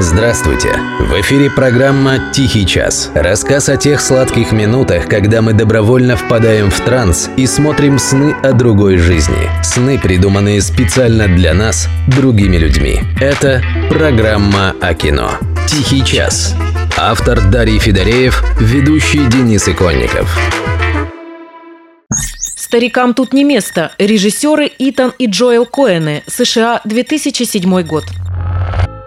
Здравствуйте! В эфире программа «Тихий час». Рассказ о тех сладких минутах, когда мы добровольно впадаем в транс и смотрим сны о другой жизни. Сны, придуманные специально для нас, другими людьми. Это программа о кино. «Тихий час». Автор Дарий Федореев, ведущий Денис Иконников. Старикам тут не место. Режиссеры Итан и Джоэл Коэны. США, 2007 год.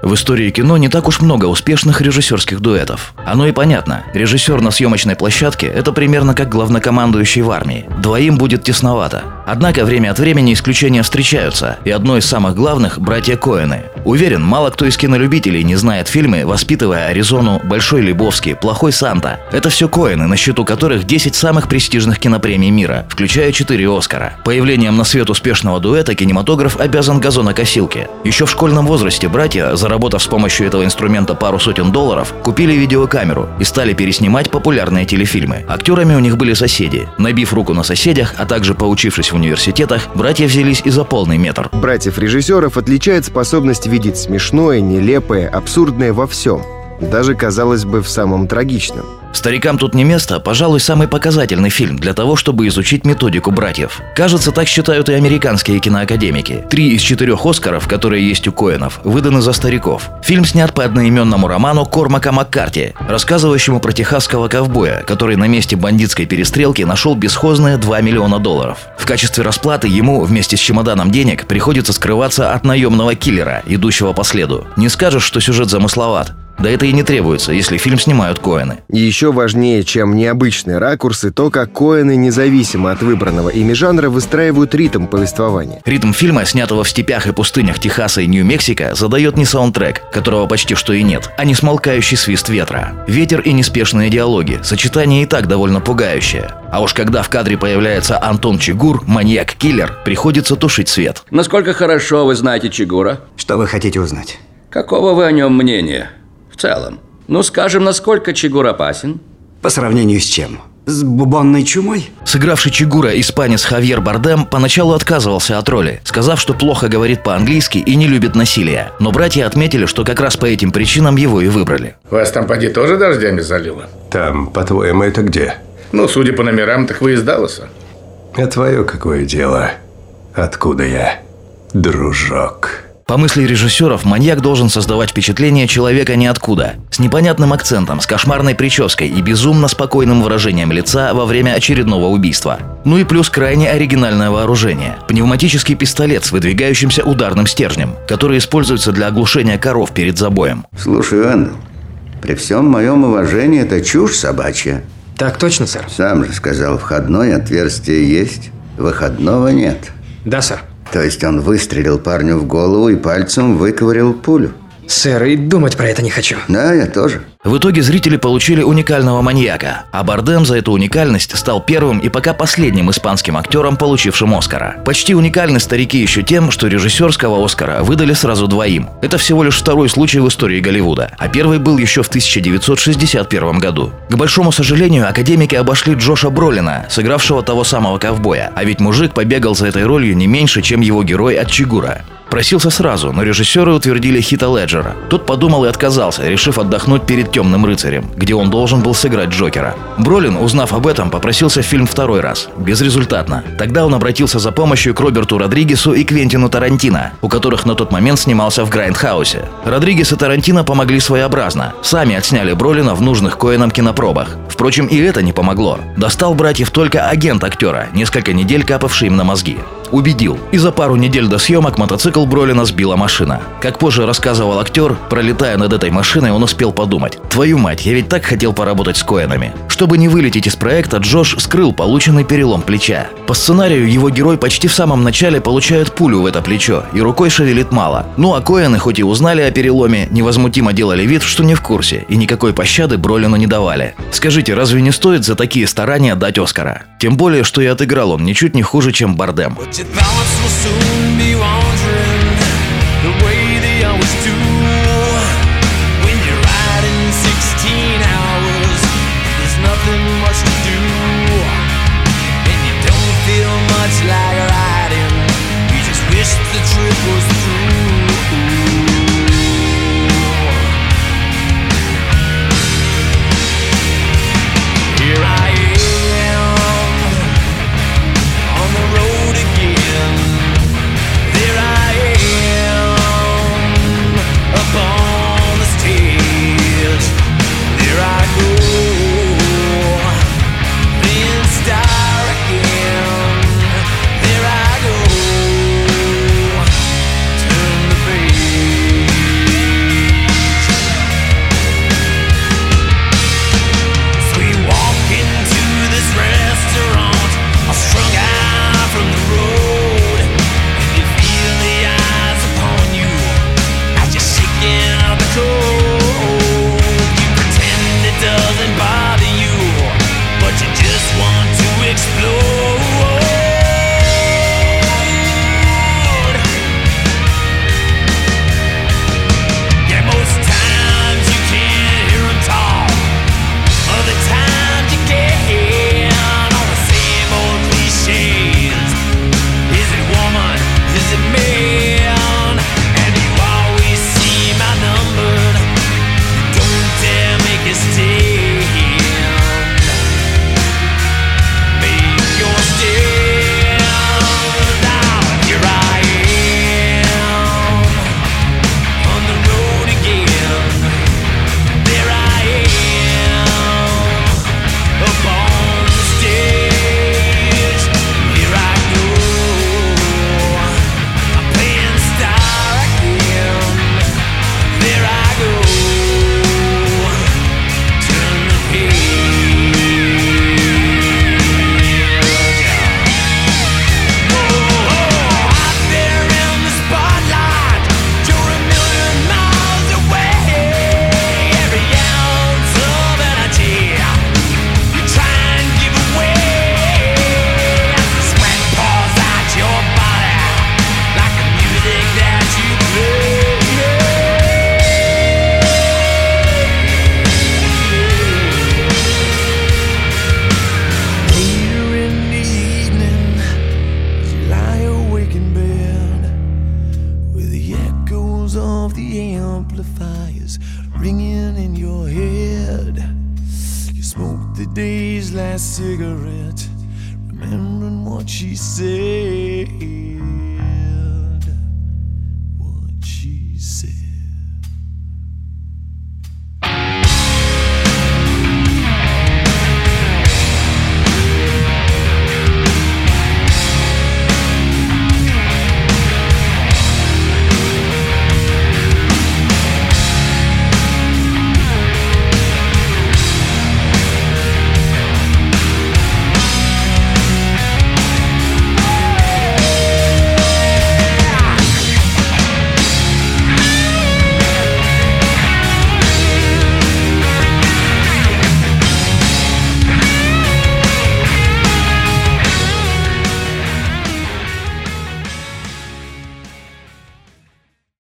В истории кино не так уж много успешных режиссерских дуэтов. Оно и понятно. Режиссер на съемочной площадке – это примерно как главнокомандующий в армии. Двоим будет тесновато. Однако время от времени исключения встречаются, и одно из самых главных – братья Коэны. Уверен, мало кто из кинолюбителей не знает фильмы «Воспитывая Аризону», «Большой Лебовский», «Плохой Санта». Это все Коэны, на счету которых 10 самых престижных кинопремий мира, включая 4 Оскара. Появлением на свет успешного дуэта кинематограф обязан газонокосилке. Еще в школьном возрасте братья за заработав с помощью этого инструмента пару сотен долларов, купили видеокамеру и стали переснимать популярные телефильмы. Актерами у них были соседи. Набив руку на соседях, а также поучившись в университетах, братья взялись и за полный метр. Братьев-режиссеров отличает способность видеть смешное, нелепое, абсурдное во всем. Даже, казалось бы, в самом трагичном. «Старикам тут не место» – пожалуй, самый показательный фильм для того, чтобы изучить методику братьев. Кажется, так считают и американские киноакадемики. Три из четырех «Оскаров», которые есть у Коэнов, выданы за стариков. Фильм снят по одноименному роману Кормака Маккарти, рассказывающему про техасского ковбоя, который на месте бандитской перестрелки нашел бесхозные 2 миллиона долларов. В качестве расплаты ему вместе с чемоданом денег приходится скрываться от наемного киллера, идущего по следу. Не скажешь, что сюжет замысловат. Да это и не требуется, если фильм снимают Коэны. Еще важнее, чем необычные ракурсы, то, как Коэны, независимо от выбранного ими жанра, выстраивают ритм повествования. Ритм фильма, снятого в степях и пустынях Техаса и Нью-Мексико, задает не саундтрек, которого почти что и нет, а не смолкающий свист ветра. Ветер и неспешные диалоги, сочетание и так довольно пугающее. А уж когда в кадре появляется Антон Чигур, маньяк-киллер, приходится тушить свет. Насколько хорошо вы знаете Чигура? Что вы хотите узнать? Какого вы о нем мнения? В целом. Ну, скажем, насколько Чигур опасен? По сравнению с чем? С бубонной чумой? Сыгравший Чигура испанец Хавьер Бардем поначалу отказывался от роли, сказав, что плохо говорит по-английски и не любит насилия. Но братья отметили, что как раз по этим причинам его и выбрали. Вас там поди тоже дождями залило? Там, по-твоему, это где? Ну, судя по номерам, так вы из Далласа. А твое какое дело? Откуда я, дружок? По мысли режиссеров, маньяк должен создавать впечатление человека ниоткуда, с непонятным акцентом, с кошмарной прической и безумно спокойным выражением лица во время очередного убийства. Ну и плюс крайне оригинальное вооружение – пневматический пистолет с выдвигающимся ударным стержнем, который используется для оглушения коров перед забоем. Слушай, Вендел, при всем моем уважении это чушь собачья. Так точно, сэр. Сам же сказал, входное отверстие есть, выходного нет. Да, сэр. То есть он выстрелил парню в голову и пальцем выковырял пулю. Сэр, и думать про это не хочу. Да, я тоже. В итоге зрители получили уникального маньяка, а Бардем за эту уникальность стал первым и пока последним испанским актером, получившим Оскара. Почти уникальны старики еще тем, что режиссерского Оскара выдали сразу двоим. Это всего лишь второй случай в истории Голливуда, а первый был еще в 1961 году. К большому сожалению, академики обошли Джоша Бролина, сыгравшего того самого ковбоя, а ведь мужик побегал за этой ролью не меньше, чем его герой от Чигура. Просился сразу, но режиссеры утвердили Хита Леджера. Тот подумал и отказался, решив отдохнуть перед «Темным рыцарем», где он должен был сыграть Джокера. Бролин, узнав об этом, попросился в фильм второй раз. Безрезультатно. Тогда он обратился за помощью к Роберту Родригесу и Квентину Тарантино, у которых на тот момент снимался в Грайндхаусе. Родригес и Тарантино помогли своеобразно. Сами отсняли Бролина в нужных Коэнам кинопробах. Впрочем, и это не помогло. Достал братьев только агент актера, несколько недель капавший им на мозги. Убедил. И за пару недель до съемок мотоцикл Бролина сбила машина. Как позже рассказывал актер, пролетая над этой машиной, он успел подумать. «Твою мать, я ведь так хотел поработать с Коэнами». Чтобы не вылететь из проекта, Джош скрыл полученный перелом плеча. По сценарию его герой почти в самом начале получает пулю в это плечо, и рукой шевелит мало. Ну а Коэны, хоть и узнали о переломе, невозмутимо делали вид, что не в курсе, и никакой пощады Бролину не давали. Скажите, разве не стоит за такие старания дать Оскара? Тем более, что и отыграл он ничуть не хуже, чем Бардем. Amplifiers ringing in your head. You smoke the day's last cigarette, remembering what she said.